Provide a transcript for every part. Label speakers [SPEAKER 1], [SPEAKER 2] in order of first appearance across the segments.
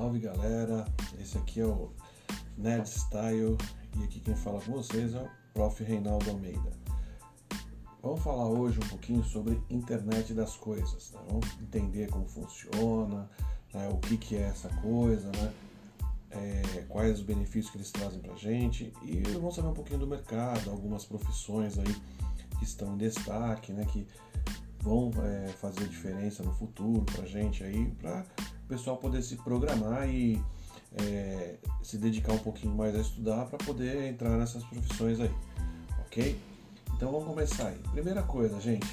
[SPEAKER 1] Salve galera, esse aqui é o Nerd Style e aqui quem fala com vocês é o Prof. Reinaldo Almeida. Vamos falar hoje um pouquinho sobre internet das coisas, né? vamos entender como funciona, né? o que, que é essa coisa, né? É, quais os benefícios que eles trazem pra gente e vamos saber um pouquinho do mercado, algumas profissões aí que estão em destaque, né? Que vão é, fazer diferença no futuro pra gente aí, para pessoal poder se programar e é, se dedicar um pouquinho mais a estudar para poder entrar nessas profissões aí, ok? Então vamos começar aí. Primeira coisa, gente,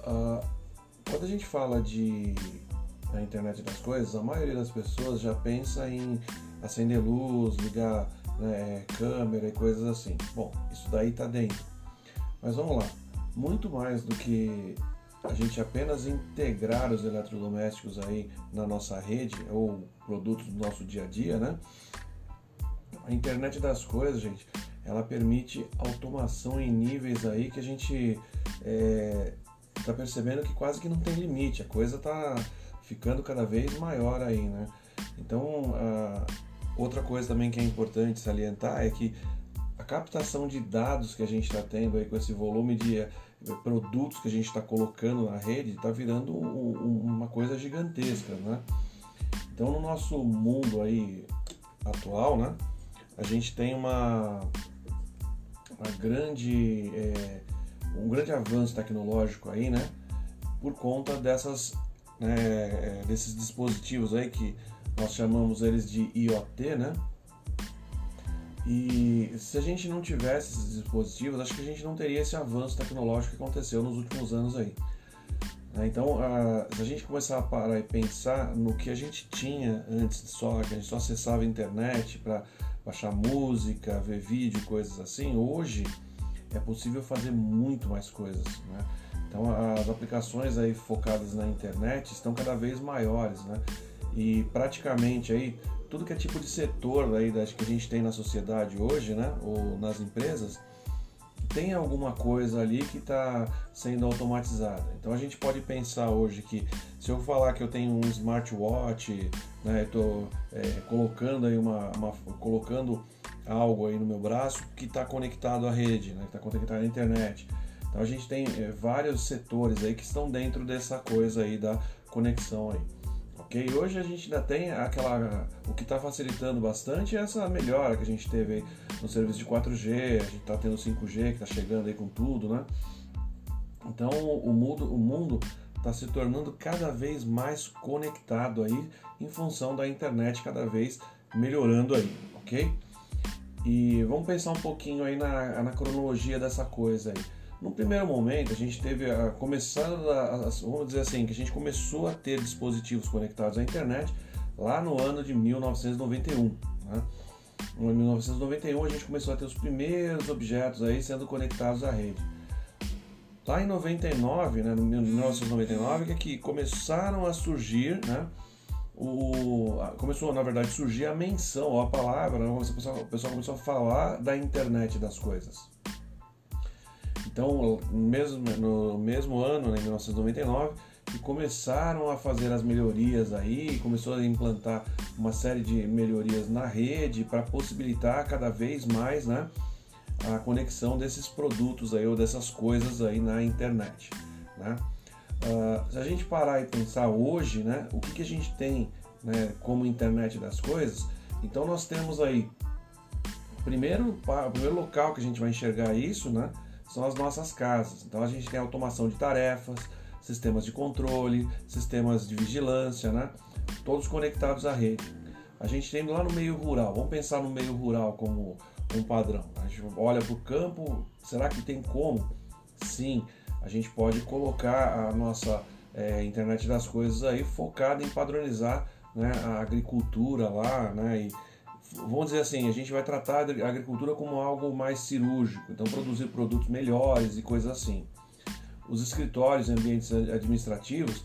[SPEAKER 1] uh, quando a gente fala de a internet das coisas, a maioria das pessoas já pensa em acender luz, ligar né, câmera e coisas assim. Bom, isso daí tá dentro. Mas vamos lá muito mais do que a gente apenas integrar os eletrodomésticos aí na nossa rede ou produtos do nosso dia a dia, né? A internet das coisas, gente, ela permite automação em níveis aí que a gente é, tá percebendo que quase que não tem limite, a coisa tá ficando cada vez maior aí, né? Então, outra coisa também que é importante salientar é que a captação de dados que a gente está tendo aí com esse volume de produtos que a gente está colocando na rede está virando um, uma coisa gigantesca, né? Então no nosso mundo aí atual, né, a gente tem uma, uma grande é, um grande avanço tecnológico aí, né, por conta dessas né, desses dispositivos aí que nós chamamos eles de IoT, né? E se a gente não tivesse esses dispositivos, acho que a gente não teria esse avanço tecnológico que aconteceu nos últimos anos aí. Né? Então, se a gente começar a parar e pensar no que a gente tinha antes só, que a gente só acessava a internet para baixar música, ver vídeo, coisas assim, hoje é possível fazer muito mais coisas. Né? Então, as aplicações aí focadas na internet estão cada vez maiores, né? E praticamente aí tudo que é tipo de setor aí que a gente tem na sociedade hoje, né, ou nas empresas, tem alguma coisa ali que está sendo automatizada. Então a gente pode pensar hoje que se eu falar que eu tenho um smartwatch, né, estou é, colocando aí uma, uma, colocando algo aí no meu braço que está conectado à rede, né, que está conectado à internet. Então a gente tem é, vários setores aí que estão dentro dessa coisa aí da conexão aí. Ok? Hoje a gente ainda tem aquela. O que está facilitando bastante é essa melhora que a gente teve no serviço de 4G, a gente está tendo 5G que está chegando aí com tudo, né? Então o mundo o mundo está se tornando cada vez mais conectado aí em função da internet cada vez melhorando aí, ok? E vamos pensar um pouquinho aí na, na cronologia dessa coisa aí. No primeiro momento, a gente teve a, começando a, a, vamos dizer assim, que a gente começou a ter dispositivos conectados à internet lá no ano de 1991. Né? Em 1991 a gente começou a ter os primeiros objetos aí sendo conectados à rede. Lá em 99, né, no 1999, que, é que começaram a surgir, né, o, começou na verdade a surgir a menção, a palavra, né, o pessoal começou a falar da internet das coisas. Então, mesmo, no mesmo ano, né, em 1999, que começaram a fazer as melhorias aí, começou a implantar uma série de melhorias na rede para possibilitar cada vez mais né, a conexão desses produtos aí ou dessas coisas aí na internet. Né? Uh, se a gente parar e pensar hoje, né, o que, que a gente tem né, como internet das coisas, então nós temos aí primeiro o primeiro local que a gente vai enxergar isso, né, são as nossas casas. Então a gente tem automação de tarefas, sistemas de controle, sistemas de vigilância, né? Todos conectados à rede. A gente tem lá no meio rural, vamos pensar no meio rural como um padrão. A gente olha para o campo, será que tem como? Sim, a gente pode colocar a nossa é, internet das coisas aí focada em padronizar né, a agricultura lá, né? E, vamos dizer assim, a gente vai tratar a agricultura como algo mais cirúrgico, então produzir produtos melhores e coisas assim. Os escritórios, ambientes administrativos,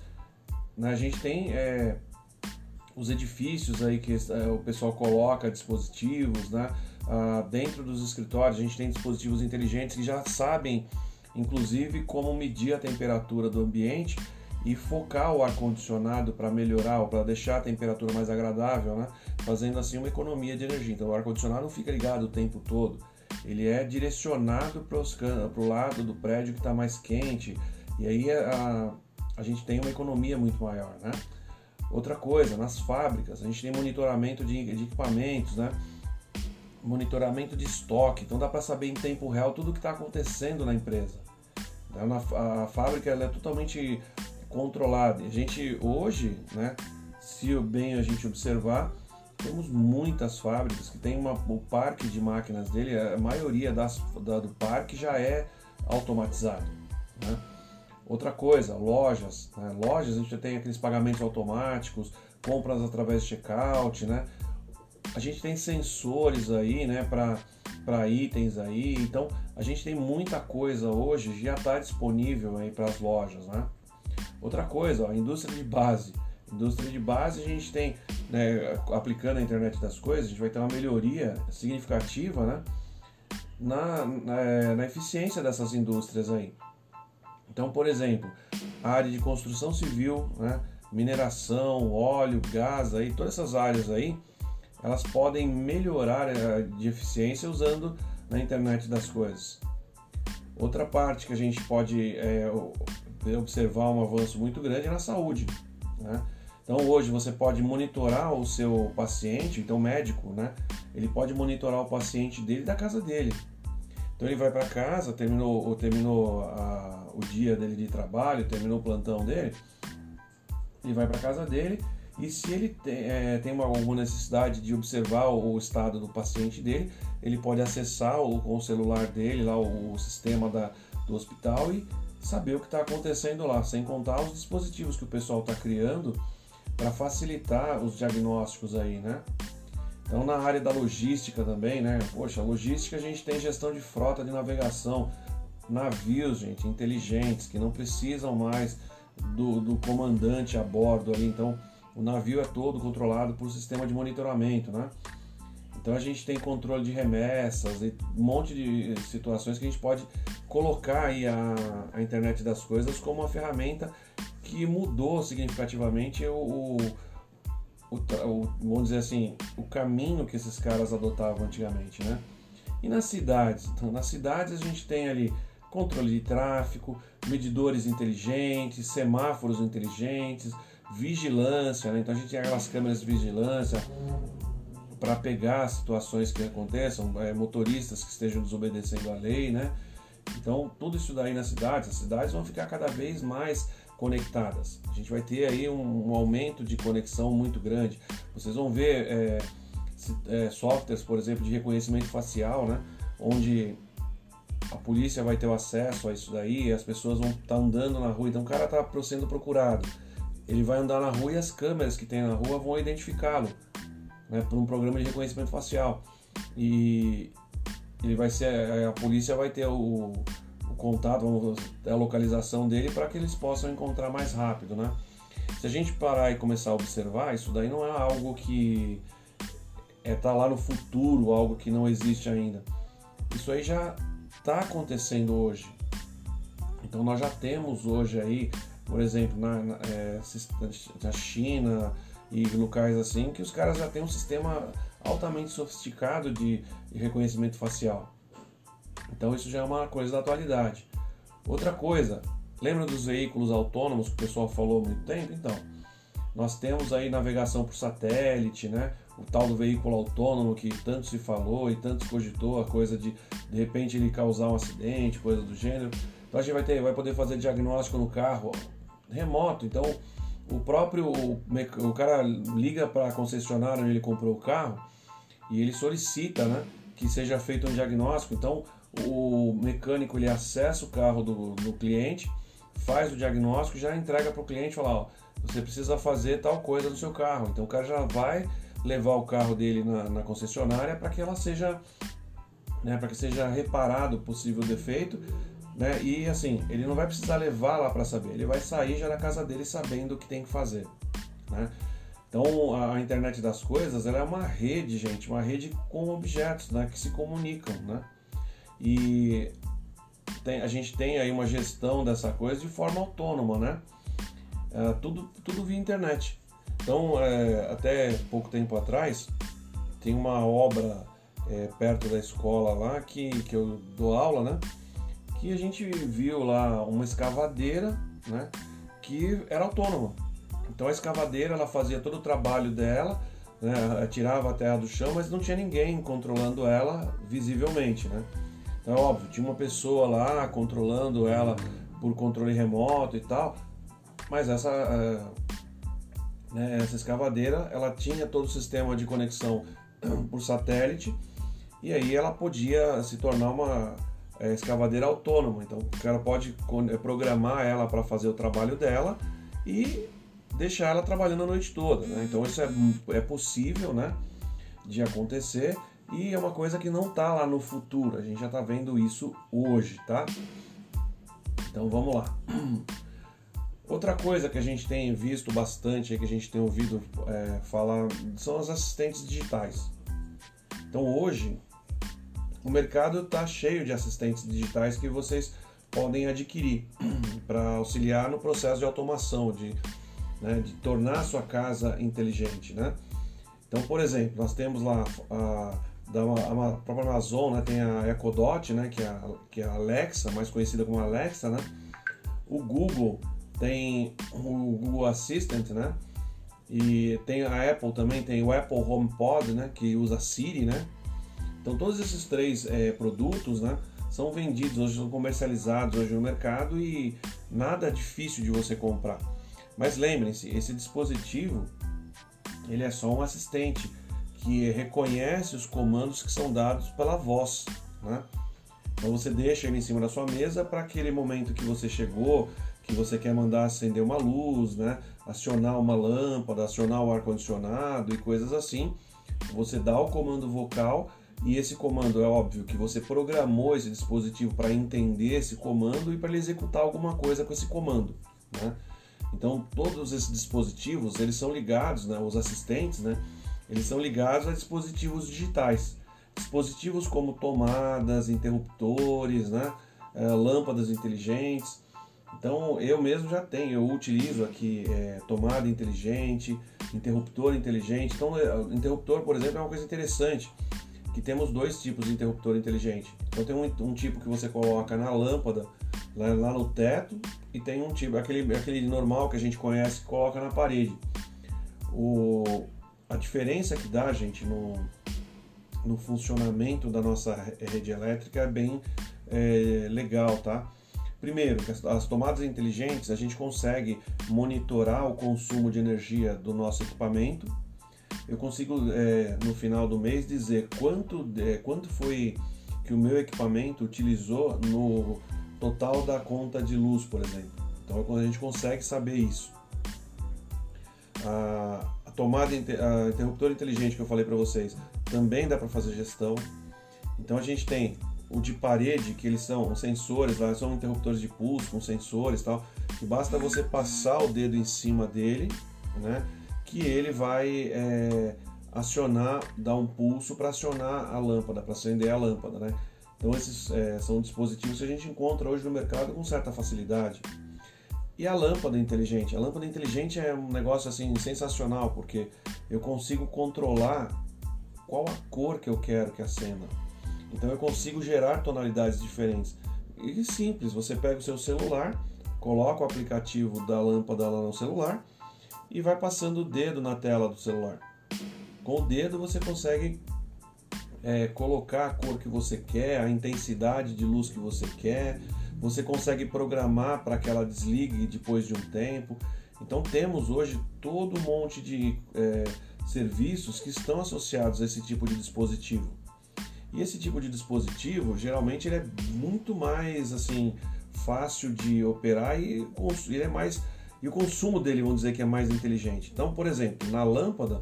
[SPEAKER 1] né, a gente tem é, os edifícios aí que é, o pessoal coloca dispositivos, né? Ah, dentro dos escritórios a gente tem dispositivos inteligentes que já sabem, inclusive, como medir a temperatura do ambiente e focar o ar condicionado para melhorar ou para deixar a temperatura mais agradável, né? fazendo assim uma economia de energia. Então o ar condicionado não fica ligado o tempo todo, ele é direcionado para o lado do prédio que está mais quente e aí a, a gente tem uma economia muito maior, né? Outra coisa, nas fábricas, a gente tem monitoramento de, de equipamentos, né? monitoramento de estoque, então dá para saber em tempo real tudo o que está acontecendo na empresa. Então, a, fábrica é totalmente controlada. A gente hoje, né, se bem a gente observar, temos muitas fábricas que tem uma, o parque de máquinas dele, a maioria das, da, do parque já é automatizado. Né? Outra coisa, lojas. Né? Lojas a gente tem aqueles pagamentos automáticos, compras através de checkout, né? A gente tem sensores aí, né, para itens aí. Então, a gente tem muita coisa hoje já está disponível aí para as lojas, né? Outra coisa, ó, a indústria de base. Indústria de base a gente tem, né, aplicando a internet das coisas, a gente vai ter uma melhoria significativa, né, na, na, na eficiência dessas indústrias aí. Então, por exemplo, a área de construção civil, né, mineração, óleo, gás, aí, todas essas áreas aí, elas podem melhorar a de eficiência usando na internet das coisas. Outra parte que a gente pode é, observar um avanço muito grande na saúde. Né? Então hoje você pode monitorar o seu paciente, então médico, né? Ele pode monitorar o paciente dele da casa dele. Então ele vai para casa, terminou, terminou a, o dia dele de trabalho, terminou o plantão dele, ele vai para casa dele e se ele tem, é, tem uma, alguma necessidade de observar o, o, estado do paciente dele, ele pode acessar o, com o celular dele lá o, o sistema da, do hospital e saber o que está acontecendo lá, sem contar os dispositivos que o pessoal está criando para facilitar os diagnósticos aí, né? Então na área da logística também, né? Poxa, logística a gente tem gestão de frota de navegação, navios, gente, inteligentes, que não precisam mais do, do comandante a bordo ali, então o navio é todo controlado por um sistema de monitoramento, né? Então a gente tem controle de remessas e um monte de situações que a gente pode colocar aí a, a internet das coisas como uma ferramenta que mudou significativamente o, o, o, vamos dizer assim, o caminho que esses caras adotavam antigamente, né? E nas cidades? Então, nas cidades a gente tem ali controle de tráfego, medidores inteligentes, semáforos inteligentes, vigilância, né? então a gente tem aquelas câmeras de vigilância para pegar situações que aconteçam, é, motoristas que estejam desobedecendo a lei, né? Então tudo isso daí nas cidades, as cidades vão ficar cada vez mais conectadas. A gente vai ter aí um, um aumento de conexão muito grande. Vocês vão ver é, é, softwares, por exemplo, de reconhecimento facial, né? Onde a polícia vai ter o acesso a isso daí, as pessoas vão estar tá andando na rua, então o cara está sendo procurado. Ele vai andar na rua e as câmeras que tem na rua vão identificá-lo, né, por um programa de reconhecimento facial. E ele vai ser, a polícia vai ter o, o contato, a localização dele para que eles possam encontrar mais rápido, né? Se a gente parar e começar a observar, isso daí não é algo que é tá lá no futuro, algo que não existe ainda. Isso aí já está acontecendo hoje. Então nós já temos hoje aí, por exemplo, na, na, é, na China e locais assim, que os caras já têm um sistema altamente sofisticado de, reconhecimento facial. Então isso já é uma coisa da atualidade. Outra coisa, lembra dos veículos autônomos que o pessoal falou há muito tempo? Então, nós temos aí navegação por satélite, né? o tal do veículo autônomo que tanto se falou e tanto se cogitou, a coisa de de repente ele causar um acidente, coisa do gênero. Então a gente vai, ter, vai poder fazer diagnóstico no carro remoto. Então o próprio o cara liga para a concessionária onde ele comprou o carro e ele solicita né, que seja feito um diagnóstico. Então o mecânico ele acessa o carro do, do cliente, faz o diagnóstico e já entrega para o cliente falar, ó, você precisa fazer tal coisa no seu carro. Então o cara já vai levar o carro dele na, na concessionária para que ela seja né, para que seja reparado o possível defeito, né, e assim, ele não vai precisar levar lá para saber, ele vai sair já da casa dele sabendo o que tem que fazer, né? Então, a internet das coisas, é uma rede, gente, uma rede com objetos, né, que se comunicam, né? E tem, a gente tem aí uma gestão dessa coisa de forma autônoma, né? é, tudo, tudo via internet. Então, é, até pouco tempo atrás, tem uma obra é, perto da escola lá que, que eu dou aula, né? Que a gente viu lá uma escavadeira, né? Que era autônoma. Então a escavadeira ela fazia todo o trabalho dela, né? tirava a terra do chão, mas não tinha ninguém controlando ela visivelmente, né? Então, é óbvio, tinha uma pessoa lá controlando ela por controle remoto e tal, mas essa, é, né, essa escavadeira ela tinha todo o sistema de conexão por satélite e aí ela podia se tornar uma é, escavadeira autônoma. Então o cara pode é, programar ela para fazer o trabalho dela e deixar ela trabalhando a noite toda. Né? Então isso é, é possível né, de acontecer e é uma coisa que não está lá no futuro. A gente já está vendo isso hoje, tá? Então vamos lá. Outra coisa que a gente tem visto bastante, que a gente tem ouvido é, falar, são as assistentes digitais. Então hoje o mercado está cheio de assistentes digitais que vocês podem adquirir para auxiliar no processo de automação, de, né, de tornar a sua casa inteligente. Né? Então, por exemplo, nós temos lá a, da a, própria Amazon, né, tem a Echo Dot, né, que, é a, que é a Alexa, mais conhecida como Alexa. Né? O Google tem o Google Assistant, né? E tem a Apple também, tem o Apple HomePod, né, que usa Siri, né? Então todos esses três é, produtos, né, são vendidos hoje, são comercializados hoje no mercado e nada difícil de você comprar. Mas lembrem-se, esse dispositivo ele é só um assistente que reconhece os comandos que são dados pela voz, né? Então você deixa ele em cima da sua mesa para aquele momento que você chegou, que você quer mandar acender uma luz, né? acionar uma lâmpada, acionar o ar condicionado e coisas assim. Você dá o comando vocal e esse comando é óbvio que você programou esse dispositivo para entender esse comando e para ele executar alguma coisa com esse comando. Né? Então todos esses dispositivos eles são ligados, né? os assistentes, né? eles são ligados a dispositivos digitais, dispositivos como tomadas, interruptores, né? É, lâmpadas inteligentes. Então eu mesmo já tenho, eu utilizo aqui é, tomada inteligente, interruptor inteligente. Então é, interruptor, por exemplo, é uma coisa interessante que temos dois tipos de interruptor inteligente. Então tem um, um tipo que você coloca na lâmpada, lá, lá, no teto, e tem um tipo, aquele, aquele normal que a gente conhece, que coloca na parede. O, a diferença que dá, gente, no, no funcionamento da nossa rede elétrica é bem é, legal, tá? Primeiro, as tomadas inteligentes a gente consegue monitorar o consumo de energia do nosso equipamento eu consigo é, no final do mês dizer quanto, é, quanto foi que o meu equipamento utilizou no total da conta de luz, por exemplo. Então a gente consegue saber isso. A, a tomada, a interruptor inteligente que eu falei para vocês, também dá para fazer gestão. Então a gente tem o de parede, que eles são sensores, lá são interruptores de pulso com sensores, tal, que basta você passar o dedo em cima dele, né? Que ele vai é, acionar, dar um pulso para acionar a lâmpada, para acender a lâmpada, né? Então esses é, são dispositivos que a gente encontra hoje no mercado com certa facilidade. E a lâmpada inteligente? A lâmpada inteligente é um negócio assim sensacional, porque eu consigo controlar qual a cor que eu quero que acenda. Então eu consigo gerar tonalidades diferentes. E simples, você pega o seu celular, coloca o aplicativo da lâmpada lá no celular e vai passando o dedo na tela do celular. Com o dedo você consegue é, colocar a cor que você quer, a intensidade de luz que você quer, você consegue programar para que ela desligue depois de um tempo. Então temos hoje todo um monte de é, serviços que estão associados a esse tipo de dispositivo. E esse tipo de dispositivo, geralmente, ele é muito mais assim fácil de operar e ele é mais e o consumo dele, vamos dizer que é mais inteligente. Então, por exemplo, na lâmpada,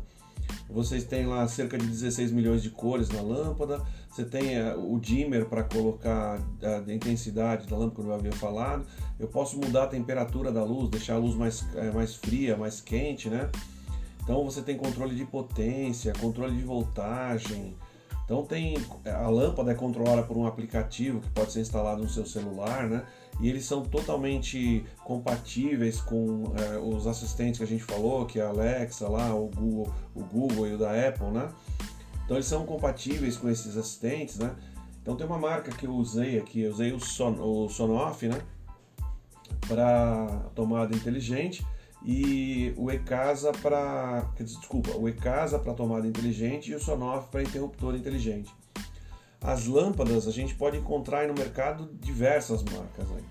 [SPEAKER 1] vocês têm lá cerca de 16 milhões de cores na lâmpada, você tem uh, o dimmer para colocar a, intensidade da lâmpada, como eu havia falado. Eu posso mudar a temperatura da luz, deixar a luz mais, uh, mais fria, mais quente, né? Então você tem controle de potência, controle de voltagem, Então tem a lâmpada é controlada por um aplicativo que pode ser instalado no seu celular, né? E eles são totalmente compatíveis com é, os assistentes que a gente falou, que é a Alexa lá, o Google, o Google e o da Apple, né? Então eles são compatíveis com esses assistentes, né? Então tem uma marca que eu usei aqui, eu usei o, Son, o Sonoff, né? Para tomada inteligente e o eCasa para, desculpa, o eCasa para tomada inteligente e o Sonoff para interruptor inteligente. As lâmpadas a gente pode encontrar no mercado diversas marcas. Né?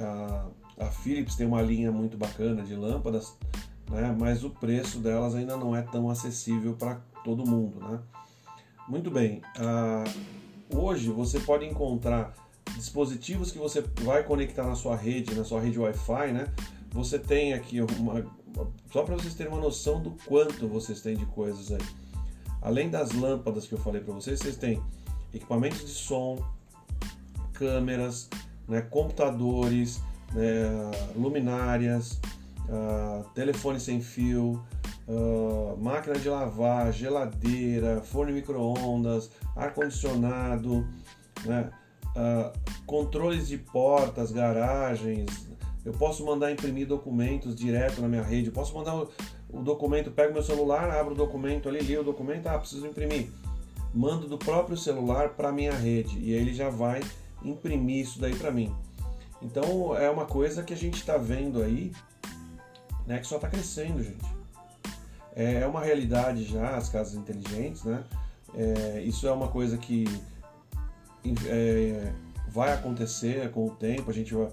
[SPEAKER 1] A, a, Philips tem uma linha muito bacana de lâmpadas, né? mas o preço delas ainda não é tão acessível para todo mundo. Né? Muito bem, hoje você pode encontrar dispositivos que você vai conectar na sua rede, na sua rede Wi-Fi, né? Você tem aqui uma. Só para vocês terem uma noção do quanto vocês têm de coisas aí. Além das lâmpadas que eu falei para vocês, vocês têm equipamentos de som, câmeras, né, computadores, né, luminárias, uh, telefone sem fio, uh, máquina de lavar, geladeira, forno micro-ondas, ar-condicionado, né, uh, controles de portas, garagens, eu posso mandar imprimir documentos direto na minha rede. Eu posso mandar o, documento, pego meu celular, abro o documento ali, li o documento, ah, preciso imprimir. Mando do próprio celular para minha rede e ele já vai imprimir isso daí para mim. Então é uma coisa que a gente está vendo aí, né, que só está crescendo, gente. É, é uma realidade já as casas inteligentes, né? É, isso é uma coisa que é, vai acontecer com o tempo. A gente vai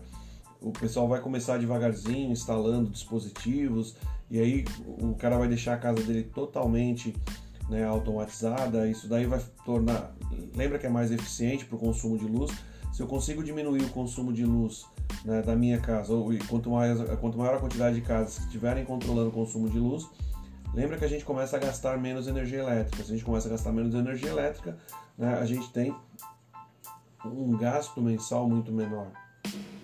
[SPEAKER 1] o pessoal vai começar devagarzinho instalando dispositivos e aí o cara vai deixar a casa dele totalmente né, automatizada. Isso daí vai tornar, lembra que é mais eficiente para o consumo de luz. Se eu consigo diminuir o consumo de luz né, da minha casa, ou, e quanto, mais, quanto maior a quantidade de casas que estiverem controlando o consumo de luz, lembra que a gente começa a gastar menos energia elétrica. Se a gente começa a gastar menos energia elétrica, né, a gente tem um gasto mensal muito menor.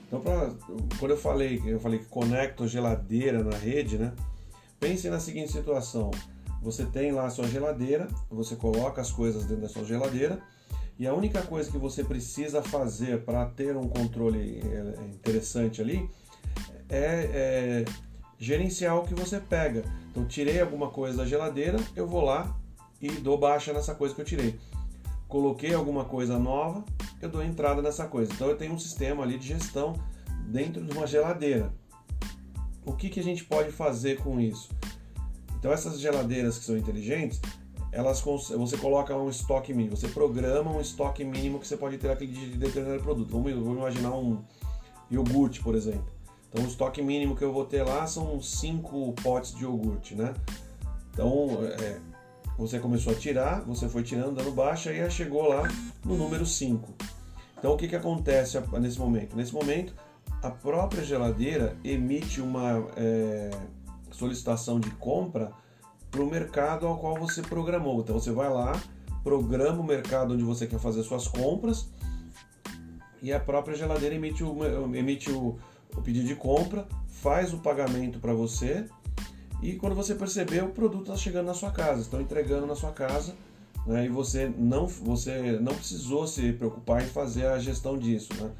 [SPEAKER 1] Então, pra, quando eu falei, eu falei que conecto geladeira na rede, né? Pense na seguinte situação: você tem lá a sua geladeira, você coloca as coisas dentro da sua geladeira e a única coisa que você precisa fazer para ter um controle é interessante ali é, é gerenciar o que você pega. Então, tirei alguma coisa da geladeira, eu vou lá e dou baixa nessa coisa que eu tirei. Coloquei alguma coisa nova, eu dou entrada nessa coisa. Então eu tenho um sistema ali de gestão dentro de uma geladeira. O que, que a gente pode fazer com isso? Então essas geladeiras que são inteligentes, elas você coloca um estoque mínimo, você programa um estoque mínimo que você pode ter aquele de determinado produto. Vamos, vamos imaginar um iogurte, por exemplo. Então o estoque mínimo que eu vou ter lá são 5 potes de iogurte, né? Então é, você começou a tirar, você foi tirando, dando baixa e chegou lá no número 5. Então o que, que acontece nesse momento? Nesse momento, a própria geladeira emite uma é, solicitação de compra para o mercado ao qual você programou. Então você vai lá, programa o mercado onde você quer fazer suas compras e a própria geladeira emite o, emite o, o pedido de compra, faz o pagamento para você e quando você perceber, o produto está chegando na sua casa, estão entregando na sua casa, né? E você não, você não precisou se preocupar em fazer a gestão disso, né?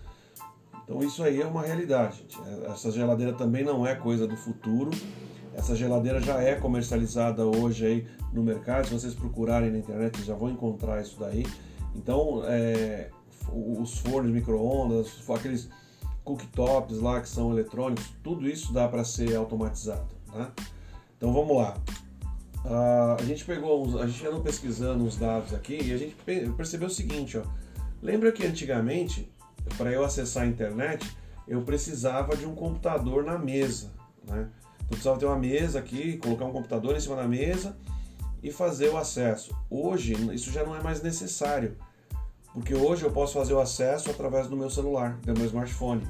[SPEAKER 1] Então isso aí é uma realidade. Gente. Essa geladeira também não é coisa do futuro. Essa geladeira já é comercializada hoje aí no mercado. Se vocês procurarem na internet, já vão encontrar isso daí. Então, é, os fornos micro-ondas, aqueles cooktops lá que são eletrônicos, tudo isso dá para ser automatizado. Né? Então vamos lá. Uh, a gente pegou, uns, a gente andou pesquisando uns dados aqui e a gente percebeu o seguinte, ó. Lembra que antigamente, para eu acessar a internet, eu precisava de um computador na mesa, né? Eu precisava ter uma mesa aqui, colocar um computador em cima da mesa e fazer o acesso. Hoje isso já não é mais necessário, porque hoje eu posso fazer o acesso através do meu celular, do meu smartphone.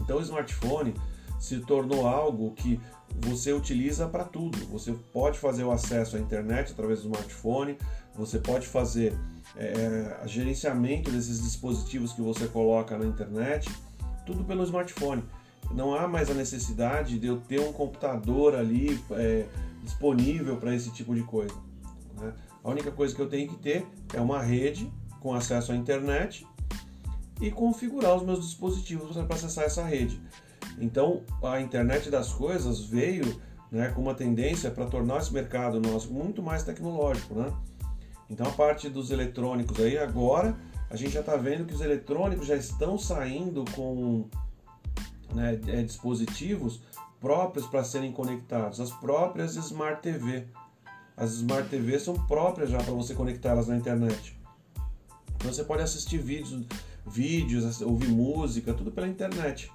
[SPEAKER 1] Então o smartphone se tornou algo que você utiliza para tudo. Você pode fazer o acesso à internet através do smartphone, você pode fazer é, gerenciamento desses dispositivos que você coloca na internet, tudo pelo smartphone. Não há mais a necessidade de eu ter um computador ali é, disponível para esse tipo de coisa. Né? A única coisa que eu tenho que ter é uma rede com acesso à internet e configurar os meus dispositivos para acessar essa rede. Então, a internet das coisas veio né, com uma tendência para tornar esse mercado nosso muito mais tecnológico, né? Então, a parte dos eletrônicos aí agora a gente já está vendo que os eletrônicos já estão saindo com né, é, dispositivos próprios para serem conectados, as próprias Smart TV. As Smart TV são próprias já para você conectá-las na internet. Então você pode assistir vídeos, vídeos, ouvir música, tudo pela internet.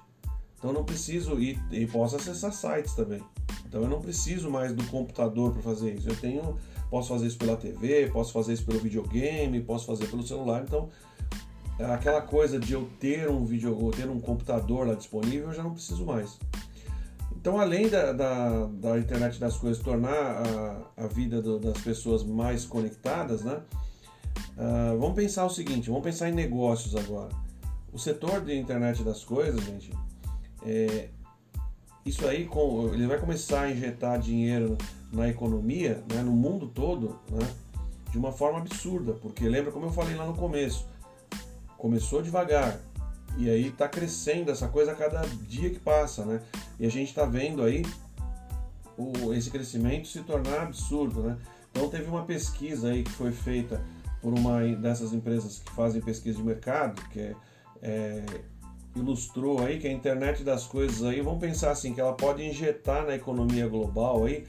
[SPEAKER 1] Então não preciso ir e posso acessar sites também. Então eu não preciso mais do computador para fazer isso. Eu tenho, posso fazer isso pela TV, posso fazer isso pelo videogame, posso fazer pelo celular. Então aquela coisa de eu ter um ou ter um computador lá disponível, eu já não preciso mais. Então, além da, da, da internet das coisas tornar a, a vida do, das pessoas mais conectadas, né? Uh, vamos pensar o seguinte, vamos pensar em negócios agora. O setor de internet das coisas, gente, é, isso aí com, ele vai começar a injetar dinheiro na economia, né, no mundo todo, né, de uma forma absurda, porque lembra como eu falei lá no começo, começou devagar e aí está crescendo essa coisa a cada dia que passa, né? E a gente está vendo aí o, esse crescimento se tornar absurdo, né? Então teve uma pesquisa aí que foi feita por uma dessas empresas que fazem pesquisa de mercado, que é, é, ilustrou aí que a internet das coisas aí, vamos pensar assim, que ela pode injetar na economia global aí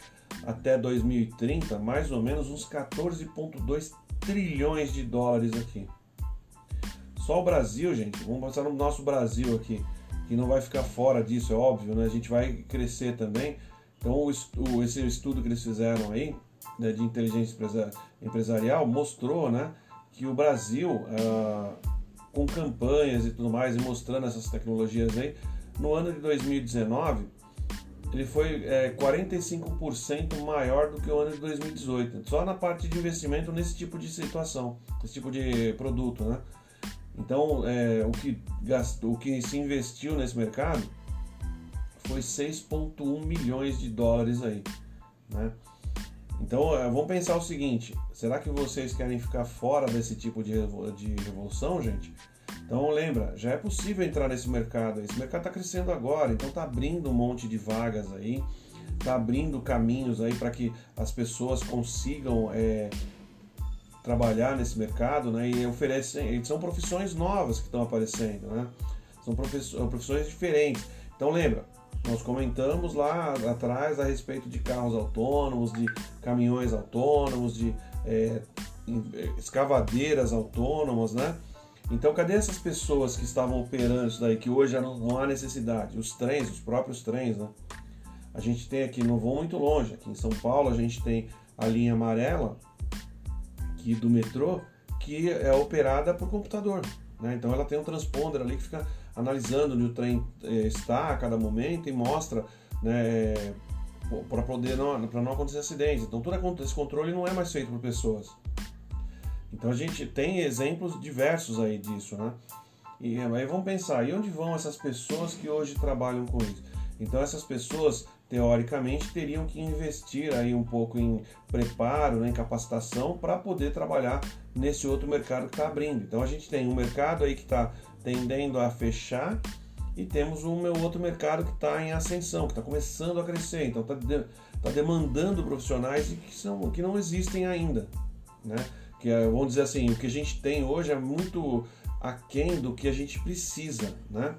[SPEAKER 1] até 2030 mais ou menos uns 14,2 trilhões de dólares aqui. Só o Brasil, gente, vamos passar no nosso Brasil aqui, que não vai ficar fora disso, é óbvio, né? A gente vai crescer também. Então, esse estudo que eles fizeram aí, né, de inteligência empresarial, mostrou, né, que o Brasil, ah, com campanhas e tudo mais, e mostrando essas tecnologias aí, no ano de 2019, ele foi é, 45% maior do que o ano de 2018, só na parte de investimento nesse tipo de situação, esse tipo de produto, né? Então, é, o, que gastou, o que se investiu nesse mercado foi 6,1 milhões de dólares aí, né? Então, é, vamos pensar o seguinte: será que vocês querem ficar fora desse tipo de, de revolução, gente? Então, lembra, já é possível entrar nesse mercado. Esse mercado está crescendo agora, então está abrindo um monte de vagas aí, está abrindo caminhos aí para que as pessoas consigam é, trabalhar nesse mercado, né? E oferecem, são profissões novas que estão aparecendo, né? São profissões diferentes. Então lembra, nós comentamos lá atrás a respeito de carros autônomos, de caminhões autônomos, de é, escavadeiras autônomas, né? Então, cadê essas pessoas que estavam operando isso daí, que hoje já não, não há necessidade? Os trens, os próprios trens, né? A gente tem aqui, não vão muito longe, aqui em São Paulo a gente tem a linha amarela, aqui do metrô que é operada por computador. Né? Então ela tem um transponder ali que fica analisando onde o trem eh, está a cada momento e mostra né, para poder não, não acontecer acidentes. Então todo esse controle não é mais feito por pessoas. Então a gente tem exemplos diversos aí disso, né? E aí vamos pensar, e onde vão essas pessoas que hoje trabalham com isso? Então essas pessoas teoricamente teriam que investir aí um pouco em preparo, né, em capacitação para poder trabalhar nesse outro mercado que está abrindo. Então a gente tem um mercado aí que está tendendo a fechar e temos um outro mercado que está em ascensão, que está começando a crescer. Então está de, tá demandando profissionais que, são, que não existem ainda, né? Que é, vamos dizer assim, o que a gente tem hoje é muito aquém do que a gente precisa, né?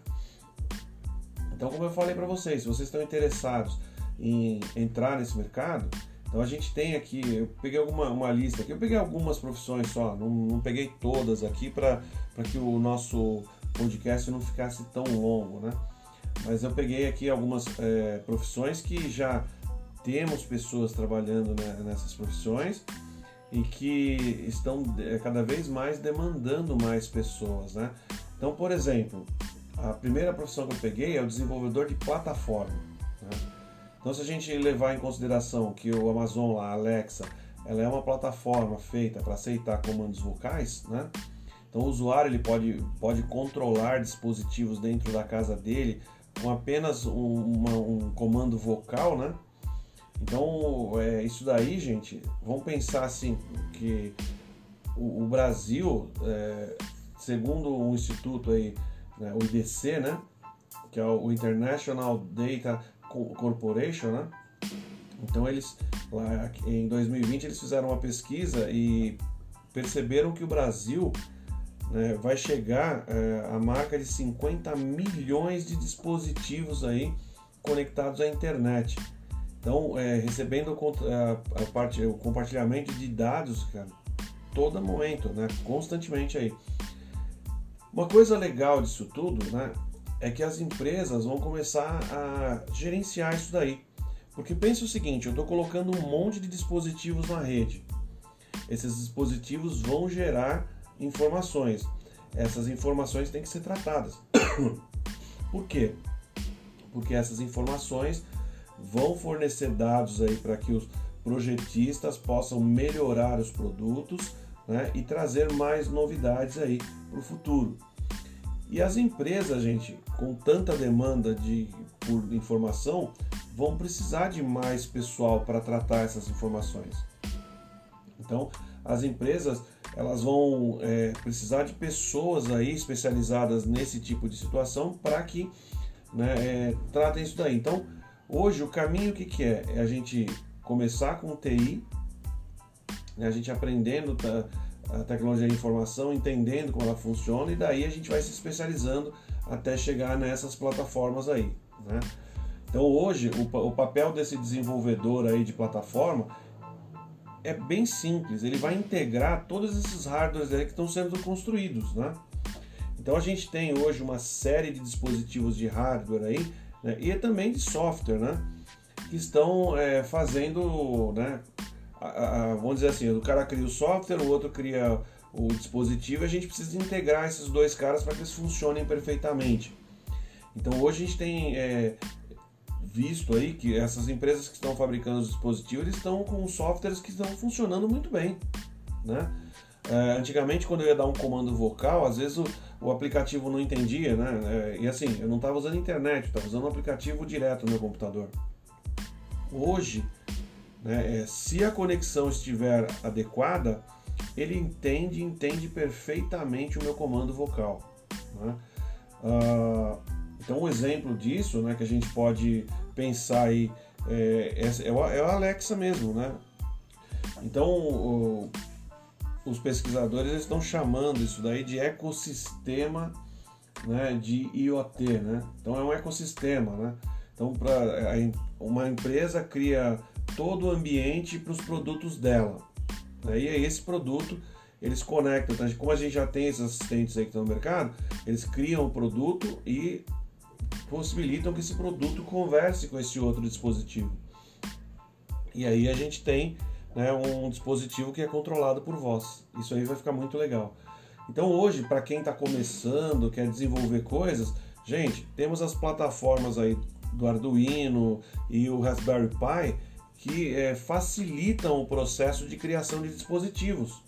[SPEAKER 1] Então, como eu falei para vocês, se vocês estão interessados em entrar nesse mercado, então a gente tem aqui, eu peguei alguma uma lista aqui, eu peguei algumas profissões só, não, não peguei todas aqui para que o nosso podcast não ficasse tão longo, né? Mas eu peguei aqui algumas é, profissões que já temos pessoas trabalhando né, nessas profissões e que estão é, cada vez mais demandando mais pessoas, né? Então, por exemplo, a primeira profissão que eu peguei é o desenvolvedor de plataforma. Né? Então, se a gente levar em consideração que o Amazon, a Alexa, ela é uma plataforma feita para aceitar comandos vocais, né? Então, o usuário ele pode, pode controlar dispositivos dentro da casa dele com apenas um, uma, um comando vocal, né? Então, é, isso daí, gente, vamos pensar assim, que o, o Brasil, é, segundo um instituto aí, né, o IDC, né, que é o International Data Corporation, né, então eles, lá em 2020, eles fizeram uma pesquisa e perceberam que o Brasil né, vai chegar é, à marca de 50 milhões de dispositivos aí conectados à internet. Então, é, recebendo a parte, o compartilhamento de dados, cara, todo momento, né, constantemente aí. Uma coisa legal disso tudo, né, é que as empresas vão começar a gerenciar isso daí. Porque pensa o seguinte, eu estou colocando um monte de dispositivos na rede. Esses dispositivos vão gerar informações. Essas informações têm que ser tratadas. Por quê? Porque essas informações vão fornecer dados aí para que os projetistas possam melhorar os produtos né, e trazer mais novidades aí para o futuro. E as empresas, gente, com tanta demanda de, por informação, vão precisar de mais pessoal para tratar essas informações. Então, as empresas elas vão é, precisar de pessoas aí especializadas nesse tipo de situação para que né, é, tratem isso daí. Então, hoje o caminho que, que é? É a gente começar com TI, né, a gente aprendendo a tecnologia de informação, entendendo como ela funciona e daí a gente vai se especializando até chegar nessas plataformas aí. Né? Então hoje o, o papel desse desenvolvedor aí de plataforma é bem simples, ele vai integrar todos esses hardwares aí que estão sendo construídos, né? Então a gente tem hoje uma série de dispositivos de hardware aí né? e também de software, né? Que estão é, fazendo, né? A, a, vamos dizer assim, o cara cria o software, o outro cria o dispositivo, a gente precisa integrar esses dois caras para que eles funcionem perfeitamente. Então hoje a gente tem é, visto aí que essas empresas que estão fabricando os dispositivos eles estão com softwares que estão funcionando muito bem, né? É, antigamente quando eu ia dar um comando vocal, às vezes o, o aplicativo não entendia, né? É, e assim, eu não estava usando internet, estava usando um aplicativo direto no meu computador. Hoje, né, é, se a conexão estiver adequada, ele entende, entende perfeitamente o meu comando vocal. Né? Uh, então, um exemplo disso, né, que a gente pode pensar aí, é, é, é, o, Alexa mesmo, né? Então, o, os pesquisadores estão chamando isso daí de ecossistema né, de IoT, né? Então, é um ecossistema, né? Então, para uma empresa cria todo o ambiente para os produtos dela. Né? E aí esse produto eles conectam. Então, como a gente já tem esses assistentes aí que estão no mercado, eles criam o produto e possibilitam que esse produto converse com esse outro dispositivo. E aí a gente tem né, um dispositivo que é controlado por voz. Isso aí vai ficar muito legal. Então hoje, para quem está começando, quer desenvolver coisas, gente, temos as plataformas aí do Arduino e o Raspberry Pi que é, facilitam o processo de criação de dispositivos.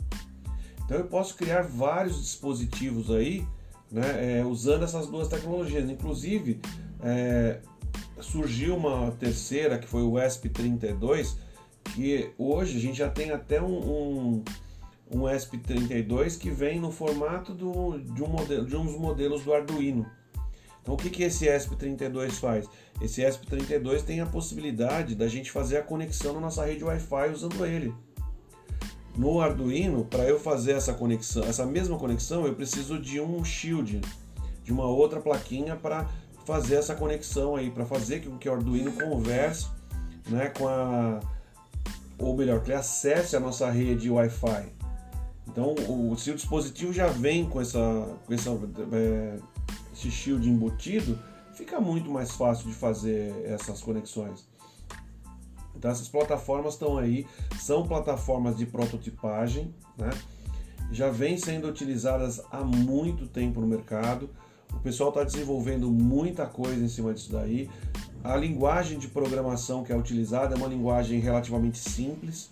[SPEAKER 1] Então eu posso criar vários dispositivos aí né, é, usando essas duas tecnologias. Inclusive, é, surgiu uma terceira, que foi o ESP32, que hoje a gente já tem até um, um, um ESP32 que vem no formato do, de, um modelo, de uns modelos do Arduino. Então, o que, que esse ESP32 faz? Esse ESP32 tem a possibilidade da gente fazer a conexão na nossa rede Wi-Fi usando ele. No Arduino, para eu fazer essa conexão, essa mesma conexão, eu preciso de um shield, de uma outra plaquinha para fazer essa conexão aí, para fazer com que o Arduino converse, né, com a ou melhor, que ele acesse a nossa rede Wi-Fi. Então, o, se o dispositivo já vem com essa, com essa é, esse shield embutido, fica muito mais fácil de fazer essas conexões. Então essas plataformas estão aí, são plataformas de prototipagem, né? já vêm sendo utilizadas há muito tempo no mercado. O pessoal está desenvolvendo muita coisa em cima disso daí. A linguagem de programação que é utilizada é uma linguagem relativamente simples,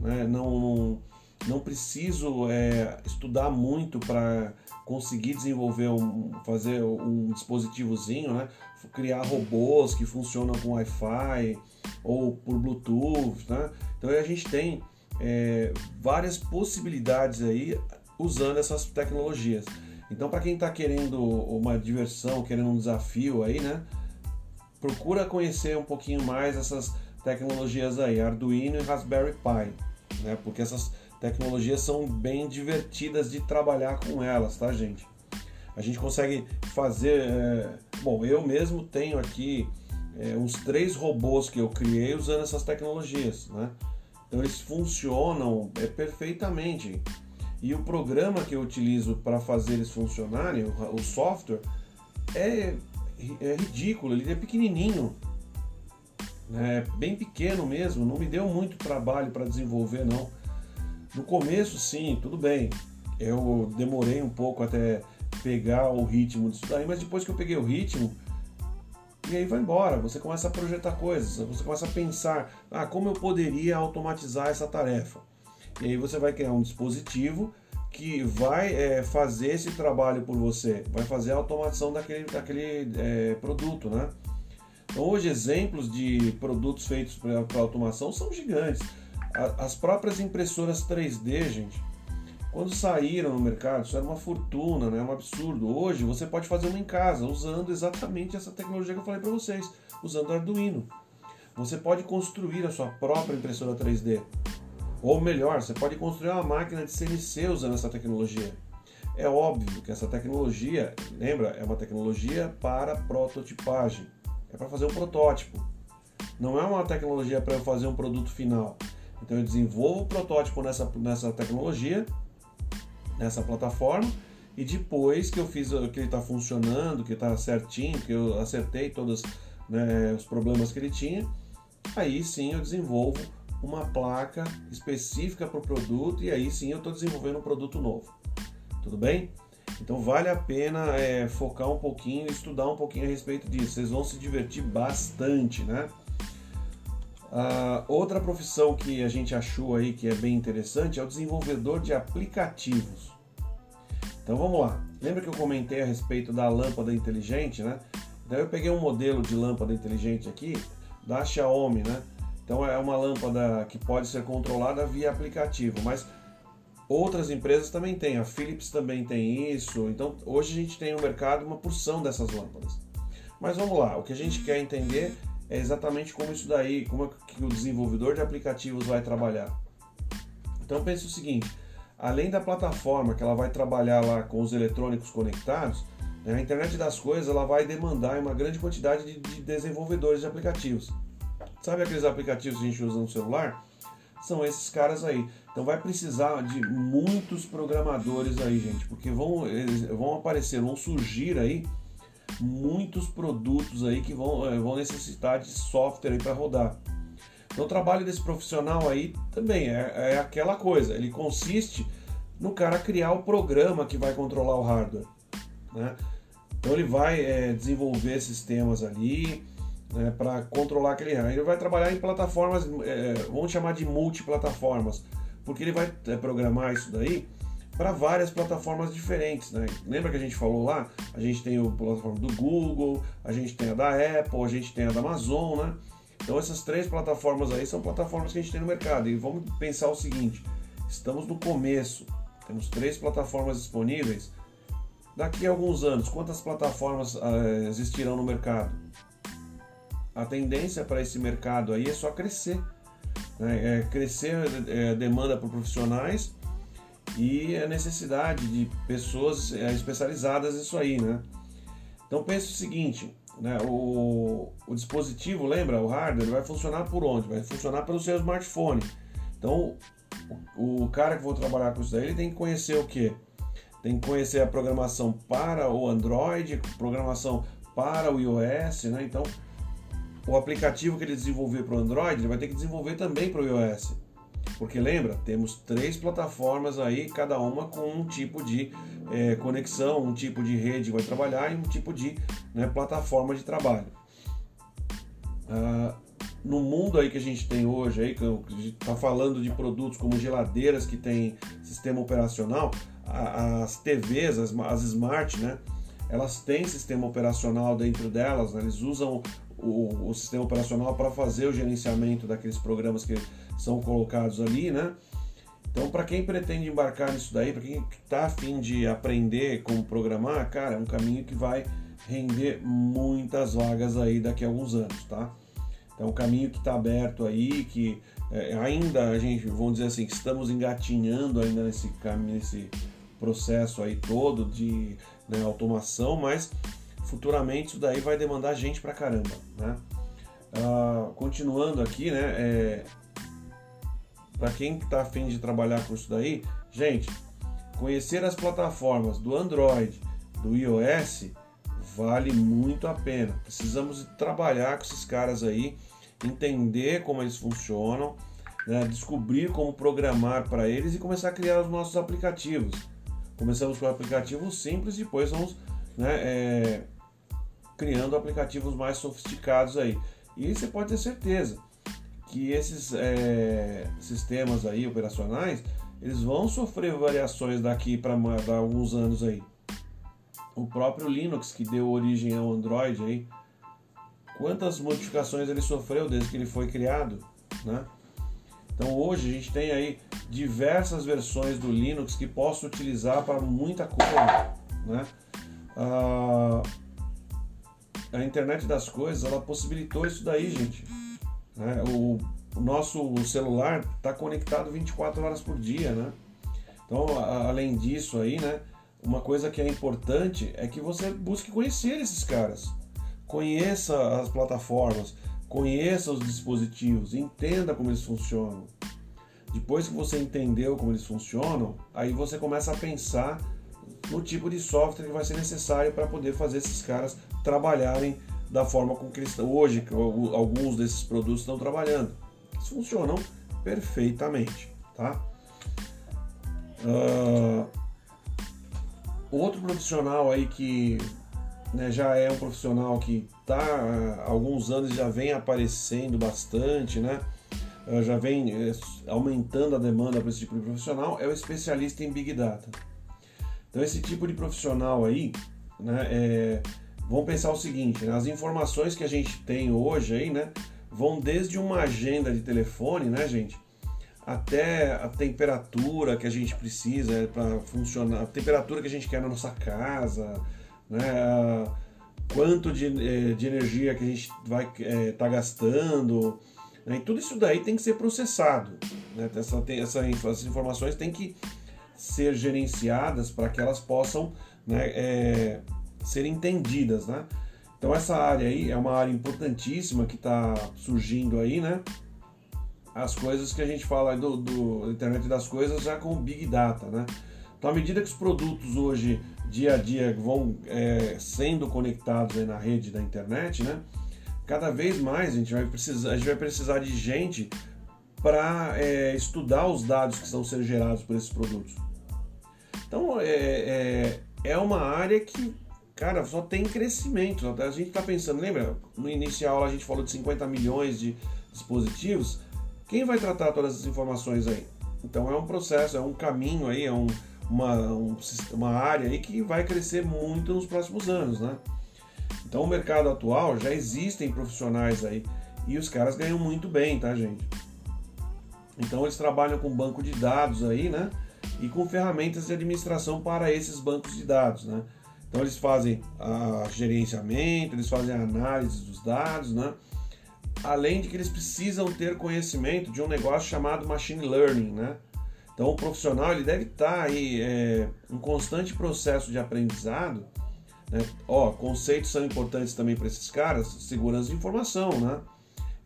[SPEAKER 1] né? não, não, não preciso é, estudar muito para conseguir desenvolver um, fazer um dispositivozinho, né? Criar robôs que funcionam com Wi-Fi ou por Bluetooth, né? Então a gente tem é, várias possibilidades aí usando essas tecnologias. Então para quem está querendo uma diversão, querendo um desafio aí, né? Procura conhecer um pouquinho mais essas tecnologias aí, Arduino e Raspberry Pi, né? Porque essas tecnologias são bem divertidas de trabalhar com elas, tá, gente? A gente consegue fazer. É... Bom, eu mesmo tenho aqui é, uns três robôs que eu criei usando essas tecnologias, né? Então eles funcionam é, perfeitamente. E o programa que eu utilizo para fazer eles funcionarem, o, software, é, é ridículo, ele é pequenininho é bem pequeno mesmo, não me deu muito trabalho para desenvolver não. No começo, sim, tudo bem. Eu demorei um pouco até pegar o ritmo disso daí, mas depois que eu peguei o ritmo, e aí vai embora. Você começa a projetar coisas, você começa a pensar, ah, como eu poderia automatizar essa tarefa? E aí você vai criar um dispositivo que vai é, fazer esse trabalho por você, vai fazer a automação daquele, daquele é, produto, né? Então, hoje, exemplos de produtos feitos para automação são gigantes. As próprias impressoras 3D, gente, quando saíram no mercado, isso era uma fortuna, né? um absurdo. Hoje você pode fazer uma em casa usando exatamente essa tecnologia que eu falei para vocês, usando Arduino. Você pode construir a sua própria impressora 3D. Ou melhor, você pode construir uma máquina de CNC usando essa tecnologia. É óbvio que essa tecnologia, lembra, é uma tecnologia para prototipagem. É para fazer um protótipo. Não é uma tecnologia para eu fazer um produto final. Então eu desenvolvo o protótipo nessa, nessa tecnologia, nessa plataforma, e depois que eu fiz que ele está funcionando, que está certinho, que eu acertei todos né, os problemas que ele tinha, aí sim eu desenvolvo uma placa específica para o produto e aí sim eu estou desenvolvendo um produto novo. Tudo bem? Então vale a pena é, focar um pouquinho, estudar um pouquinho a respeito disso. Vocês vão se divertir bastante, né? Uh, outra profissão que a gente achou aí que é bem interessante é o desenvolvedor de aplicativos. Então vamos lá. Lembra que eu comentei a respeito da lâmpada inteligente, né? Então eu peguei um modelo de lâmpada inteligente aqui da Xiaomi, né? Então é uma lâmpada que pode ser controlada via aplicativo, mas outras empresas também têm. A Philips também tem isso. Então hoje a gente tem no mercado uma porção dessas lâmpadas. Mas vamos lá. O que a gente quer entender é exatamente como isso daí, como é que o desenvolvedor de aplicativos vai trabalhar. Então pense o seguinte, além da plataforma que ela vai trabalhar lá com os eletrônicos conectados, né, a internet das coisas ela vai demandar uma grande quantidade de, de desenvolvedores de aplicativos. Sabe aqueles aplicativos que a gente usa no celular? São esses caras aí. Então vai precisar de muitos programadores aí, gente, porque vão, vão aparecer, vão surgir aí muitos produtos aí que vão, eh, vão necessitar de software para rodar. Então o trabalho desse profissional aí também é, é, aquela coisa, ele consiste no cara criar o programa que vai controlar o hardware. Né? Então ele vai é, desenvolver sistemas ali né, para controlar aquele hardware. Ele vai trabalhar em plataformas, é, vamos chamar de multiplataformas, porque ele vai programar isso daí para várias plataformas diferentes, né? Lembra que a gente falou lá? A gente tem a plataforma do Google, a gente tem a da Apple, a gente tem a da Amazon, né? Então essas três plataformas aí são plataformas que a gente tem no mercado. E vamos pensar o seguinte: estamos no começo, temos três plataformas disponíveis. Daqui a alguns anos, quantas plataformas uh, existirão no mercado? A tendência para esse mercado aí é só crescer. Né? É crescer é, demanda por profissionais e a necessidade de pessoas é, especializadas nisso aí, né? Então pense o seguinte, né? O, o dispositivo, lembra, o hardware vai funcionar por onde? Vai funcionar pelo seu smartphone. Então o, o cara que for trabalhar com isso daí, ele tem que conhecer o que? Tem que conhecer a programação para o Android, programação para o iOS, né? Então o aplicativo que ele desenvolver para o Android, ele vai ter que desenvolver também para o iOS. Porque lembra, temos três plataformas aí, cada uma com um tipo de é, conexão, um tipo de rede vai trabalhar e um tipo de né, plataforma de trabalho. Ah, no mundo aí que a gente tem hoje, aí, que está falando de produtos como geladeiras que tem sistema operacional, as TVs, as, as smart, né? Elas têm sistema operacional dentro delas, né? eles usam o, o sistema operacional para fazer o gerenciamento daqueles programas que são colocados ali, né? Então, para quem pretende embarcar nisso daí, para quem está afim de aprender como programar, cara, é um caminho que vai render muitas vagas aí daqui a alguns anos, tá? Então, é um caminho que está aberto aí, que é, ainda a gente, vamos dizer assim, estamos engatinhando ainda nesse caminho, nesse processo aí todo de né, automação, mas futuramente isso daí vai demandar gente pra caramba, né? Uh, continuando aqui, né? É, para quem está afim de trabalhar com isso daí, gente, conhecer as plataformas do Android, do iOS, vale muito a pena. Precisamos trabalhar com esses caras aí, entender como eles funcionam, né, descobrir como programar para eles e começar a criar os nossos aplicativos. Começamos com aplicativos simples e depois vamos né, é, criando aplicativos mais sofisticados aí. E você pode ter certeza que esses é, sistemas aí operacionais eles vão sofrer variações daqui para alguns anos aí. O próprio Linux que deu origem ao Android aí, quantas modificações ele sofreu desde que ele foi criado, né? Então hoje a gente tem aí diversas versões do Linux que posso utilizar para muita coisa, né? Ah, a internet das coisas ela possibilitou isso daí, gente. Né? O, o, nosso celular está conectado 24 horas por dia, né? Então, a, além disso aí, né? Uma coisa que é importante é que você busque conhecer esses caras. Conheça as plataformas, conheça os dispositivos, entenda como eles funcionam. Depois que você entendeu como eles funcionam, aí você começa a pensar no tipo de software que vai ser necessário para poder fazer esses caras trabalharem da forma com que eles estão hoje, que alguns desses produtos estão trabalhando. Eles funcionam perfeitamente, tá? Uh, outro profissional aí que né, já é um profissional que está há alguns anos já vem aparecendo bastante, né? Uh, já vem uh, aumentando a demanda para esse tipo de profissional é o especialista em Big Data. Então esse tipo de profissional aí, né, é, vamos pensar o seguinte, né? as informações que a gente tem hoje aí, né, vão desde uma agenda de telefone, né, gente, até a temperatura que a gente precisa para funcionar, a temperatura que a gente quer na nossa casa, né, quanto de, eh, de energia que a gente vai estar é, tá gastando, né, e tudo isso daí tem que ser processado, né, essa, essa, essas informações têm que ser gerenciadas para que elas possam né, é, ser entendidas, né? Então essa área aí é uma área importantíssima que está surgindo aí, né? As coisas que a gente fala do, do internet das coisas já com Big Data, né? Então à medida que os produtos hoje dia a dia vão é, sendo conectados na rede da internet, né? Cada vez mais a gente vai precisar, a gente vai precisar de gente para é, estudar os dados que estão sendo gerados por esses produtos. Então é, é, é uma área que cara, só tem crescimento. A gente está pensando, lembra? No inicial a gente falou de 50 milhões de dispositivos. Quem vai tratar todas essas informações aí? Então é um processo, é um caminho aí, é um, uma, um, uma área aí que vai crescer muito nos próximos anos, né? Então o mercado atual já existem profissionais aí e os caras ganham muito bem, tá, gente? Então eles trabalham com banco de dados aí, né? E com ferramentas de administração para esses bancos de dados, né? Então eles fazem a gerenciamento, eles fazem a análise dos dados, né? Além de que eles precisam ter conhecimento de um negócio chamado machine learning, né? Então o profissional ele deve estar aí é, em constante processo de aprendizado. Né? Ó, conceitos são importantes também para esses caras: segurança de informação, né?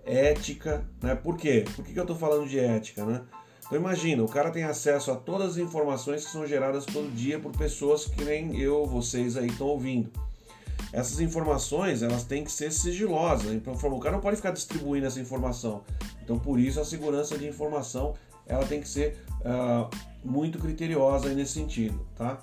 [SPEAKER 1] Ética, né? Por quê? Por que, que eu estou falando de ética, né? Então imagina, o cara tem acesso a todas as informações que são geradas todo dia por pessoas que nem eu, vocês aí estão ouvindo. Essas informações, elas têm que ser sigilosas. Então, o cara não pode ficar distribuindo essa informação. Então, por isso, a segurança de informação, ela tem que ser uh, muito criteriosa nesse sentido, tá?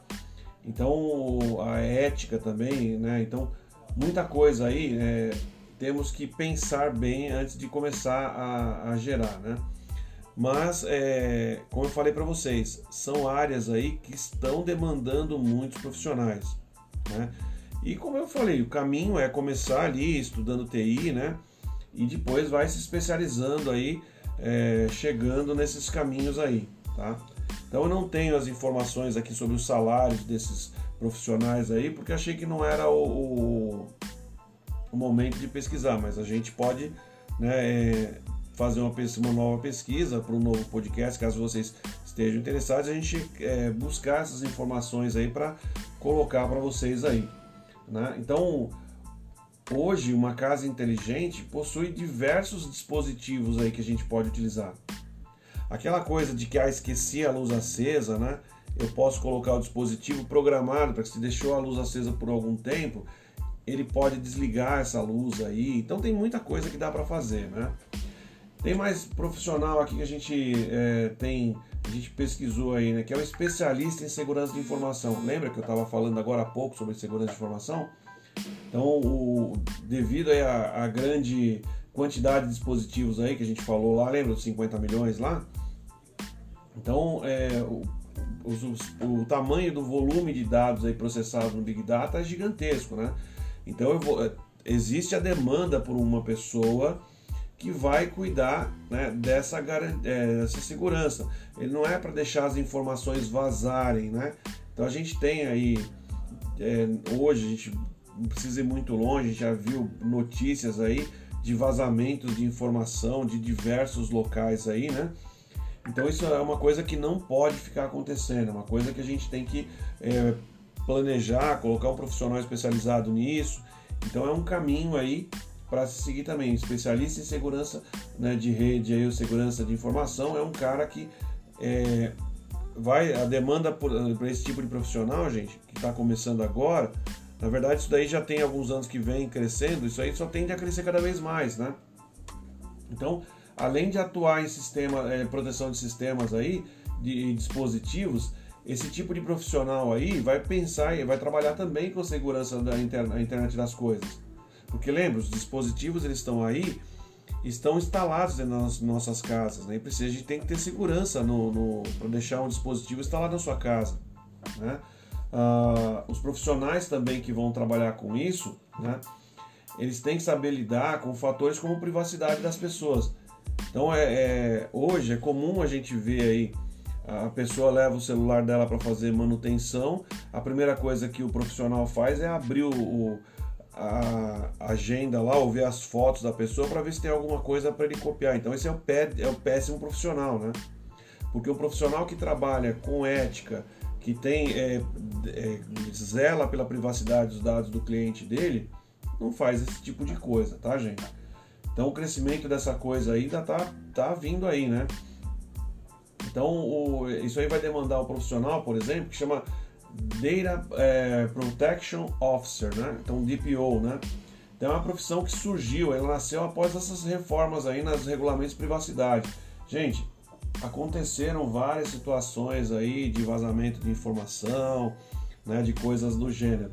[SPEAKER 1] Então, a ética também, né? Então, muita coisa aí, é, temos que pensar bem antes de começar a, a gerar, né? Mas, é, como eu falei para vocês, são áreas aí que estão demandando muitos profissionais. Né? E como eu falei, o caminho é começar ali estudando TI, né? E depois vai se especializando aí, é, chegando nesses caminhos aí, tá? Então eu não tenho as informações aqui sobre os salários desses profissionais aí, porque achei que não era o, o, o momento de pesquisar, mas a gente pode né, é, fazer uma, uma nova pesquisa para um novo podcast, caso vocês estejam interessados, a gente é, buscar essas informações aí para colocar para vocês aí. Né? Então, hoje, uma casa inteligente possui diversos dispositivos aí que a gente pode utilizar. Aquela coisa de que ah, esqueci a luz acesa, né? Eu posso colocar o dispositivo programado para que se deixou a luz acesa por algum tempo, ele pode desligar essa luz aí. Então tem muita coisa que dá para fazer, né? Tem mais profissional aqui que a gente é, tem, a gente pesquisou aí, né? Que é um especialista em segurança de informação. Lembra que eu estava falando agora há pouco sobre segurança de informação? Então, o, devido à grande quantidade de dispositivos aí que a gente falou lá, lembra dos 50 milhões lá? Então, é, o, o, o, tamanho do volume de dados aí processados no Big Data é gigantesco, né? Então, vou, é, existe a demanda por uma pessoa que vai cuidar né, dessa, é, dessa segurança. Ele não é para deixar as informações vazarem, né? Então a gente tem aí, é, hoje a gente não precisa ir muito longe, a gente já viu notícias aí de vazamentos de informação de diversos locais aí, né? Então isso é uma coisa que não pode ficar acontecendo, é uma coisa que a gente tem que é, planejar, colocar um profissional especializado nisso. Então é um caminho aí para se seguir também. Especialista em segurança né, de rede, aí, segurança de informação, é um cara que é, vai a demanda para esse tipo de profissional, gente, que está começando agora. Na verdade, isso daí já tem alguns anos que vem crescendo. Isso aí só tende a crescer cada vez mais, né? Então, além de atuar em sistema, é, proteção de sistemas aí, de, de dispositivos, esse tipo de profissional aí vai pensar e vai trabalhar também com segurança da internet das coisas. Porque lembra, os dispositivos eles estão aí, estão instalados nas nossas casas, né? E precisa, a gente tem que ter segurança no, no para deixar um dispositivo instalado na sua casa, né? Ah, os profissionais também que vão trabalhar com isso, né? Eles têm que saber lidar com fatores como privacidade das pessoas. Então é, é hoje é comum a gente ver aí a pessoa leva o celular dela para fazer manutenção, a primeira coisa que o profissional faz é abrir o, o a agenda lá, ou ver as fotos da pessoa para ver se tem alguma coisa para ele copiar. Então esse é o, pé, é o péssimo profissional, né? Porque o profissional que trabalha com ética, que tem é, é, zela pela privacidade dos dados do cliente dele, não faz esse tipo de coisa, tá, gente? Então o crescimento dessa coisa ainda tá, tá vindo aí, né? Então o, isso aí vai demandar o profissional, por exemplo, que chama Data é, Protection Officer, né? Então DPO, né? Então é uma profissão que surgiu, ela nasceu após essas reformas aí nos regulamentos de privacidade. Gente, aconteceram várias situações aí de vazamento de informação, né, de coisas do gênero.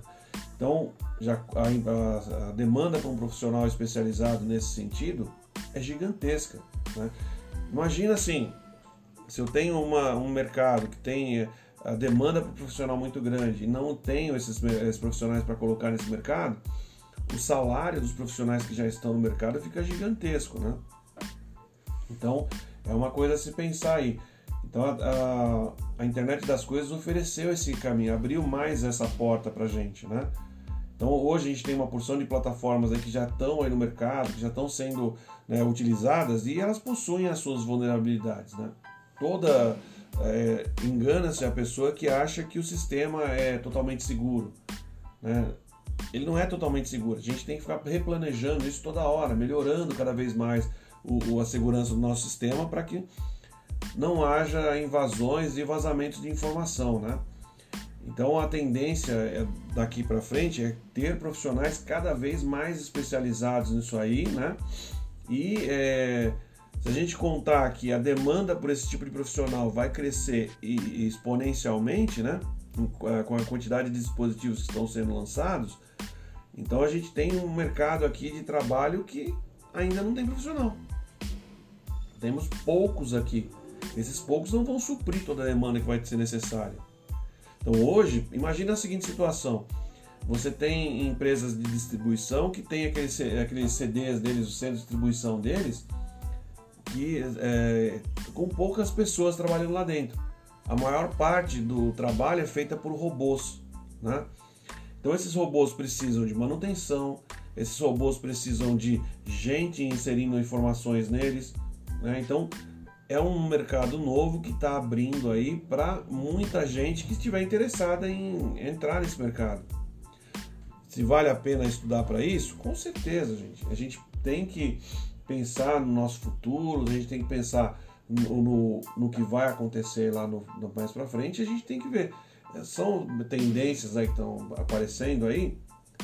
[SPEAKER 1] Então, já a, a, demanda para um profissional especializado nesse sentido é gigantesca. Né? Imagina assim, se eu tenho uma, um mercado que tem a demanda para o profissional muito grande e não tenho esses, esses profissionais para colocar nesse mercado, o salário dos profissionais que já estão no mercado fica gigantesco, né? Então, é uma coisa a se pensar aí. Então, a, a, a internet das coisas ofereceu esse caminho, abriu mais essa porta para gente, né? Então, hoje a gente tem uma porção de plataformas aí que já estão aí no mercado, que já estão sendo né, utilizadas e elas possuem as suas vulnerabilidades, né? Toda é, engana-se a pessoa que acha que o sistema é totalmente seguro. Né? Ele não é totalmente seguro. A gente tem que ficar replanejando isso toda hora, melhorando cada vez mais o, o, a segurança do nosso sistema para que não haja invasões e vazamentos de informação, né? Então a tendência é, daqui para frente é ter profissionais cada vez mais especializados nisso aí, né? E é, se a gente contar que a demanda por esse tipo de profissional vai crescer exponencialmente, né? Com a quantidade de dispositivos que estão sendo lançados, então a gente tem um mercado aqui de trabalho que ainda não tem profissional. Temos poucos aqui. Esses poucos não vão suprir toda a demanda que vai ser necessária. Então hoje, imagina a seguinte situação. Você tem empresas de distribuição que tem aqueles, aqueles CDs deles, o centro de distribuição deles, que é, com poucas pessoas trabalhando lá dentro. A maior parte do trabalho é feita por robôs, né? Então esses robôs precisam de manutenção, esses robôs precisam de gente inserindo informações neles, né? Então é um mercado novo que está abrindo aí para muita gente que estiver interessada em entrar nesse mercado. Se vale a pena estudar para isso? Com certeza, gente. A gente tem que pensar no nosso futuro, a gente tem que pensar no, no, no que vai acontecer lá no, no mais para frente, a gente tem que ver. São tendências aí que estão aparecendo aí,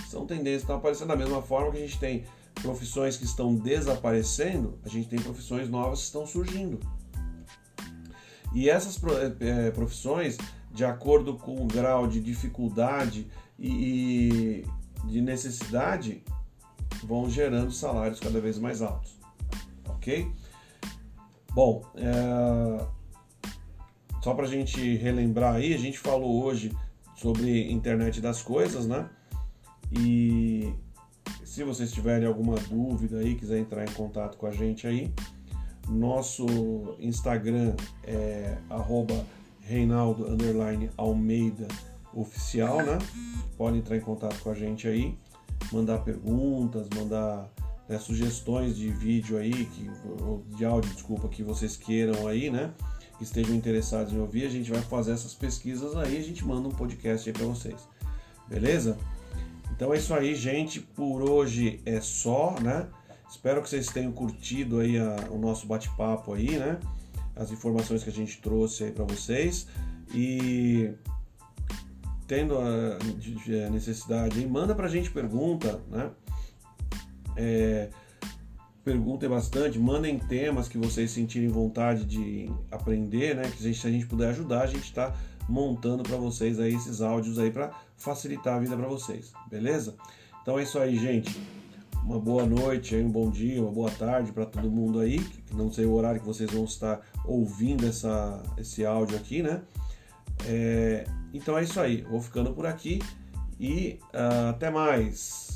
[SPEAKER 1] são tendências que estão aparecendo da mesma forma que a gente tem profissões que estão desaparecendo, a gente tem profissões novas que estão surgindo. E essas é, profissões, de acordo com o grau de dificuldade e, de necessidade vão gerando salários cada vez mais altos, ok? Bom, é... só para a gente relembrar aí, a gente falou hoje sobre internet das coisas, né? E se vocês tiverem alguma dúvida aí, quiser entrar em contato com a gente aí, nosso Instagram é Reinaldo Almeida oficial, né? Pode entrar em contato com a gente aí, mandar perguntas, mandar né, sugestões de vídeo aí, que, de áudio, desculpa, que vocês queiram aí, né? Que estejam interessados em ouvir, a gente vai fazer essas pesquisas aí, a gente manda um podcast aí para vocês. Beleza? Então é isso aí, gente. Por hoje é só, né? Espero que vocês tenham curtido aí a, o nosso bate-papo aí, né? As informações que a gente trouxe aí para vocês. E tendo a necessidade, manda pra gente pergunta, né? É, perguntem bastante, mandem temas que vocês sentirem vontade de aprender, né? Que se a gente puder ajudar, a gente está montando para vocês aí esses áudios aí para facilitar a vida para vocês, beleza? Então é isso aí, gente. Uma boa noite, um bom dia, uma boa tarde para todo mundo aí. Não sei o horário que vocês vão estar ouvindo essa, esse áudio aqui, né? É, então é isso aí. Vou ficando por aqui e uh, até mais.